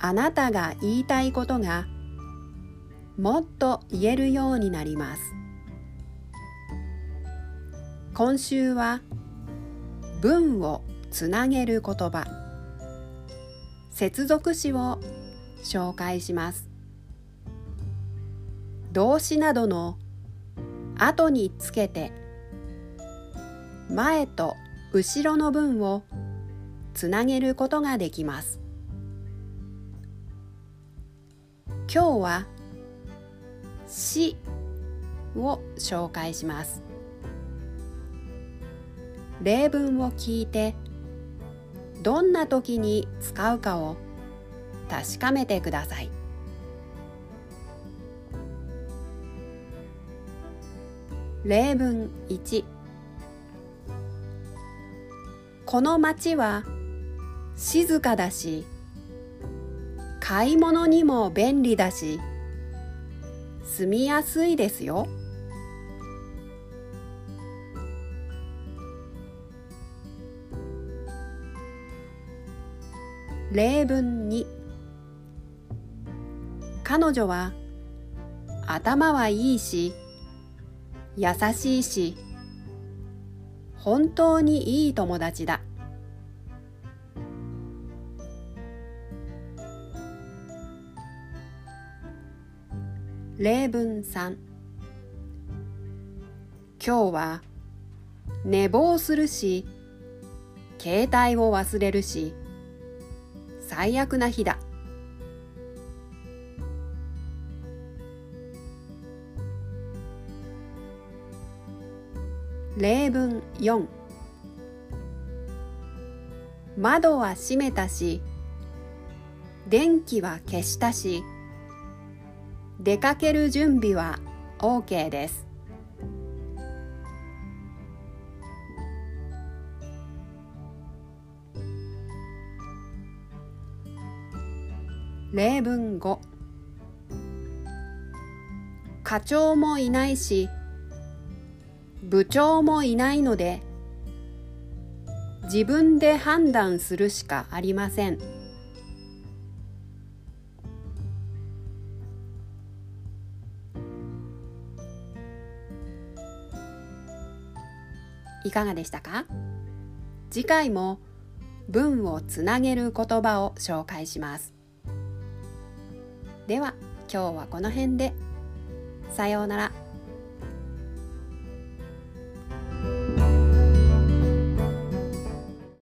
あなたが言いたいことがもっと言えるようになります。今週は文をつなげる言葉。接続詞を紹介します。動詞などの後につけて前と後ろの文をつなげることができます。今日は「し」を紹介します。例文を聞いてどんな時に使うかを確かめてください。例文1この町は静かだし買い物にも便利だし住みやすいですよ。例文2彼女は頭はいいし優しいし本当にいい友達だ。例文3今日は寝坊するし携帯を忘れるし最悪な日だ。例文4窓は閉めたし電気は消したし出かける準備は OK です例文5課長もいないし部長もいないので自分で判断するしかありません。いかがでしたか？次回も文をつなげる言葉を紹介します。では今日はこの辺で。さようなら。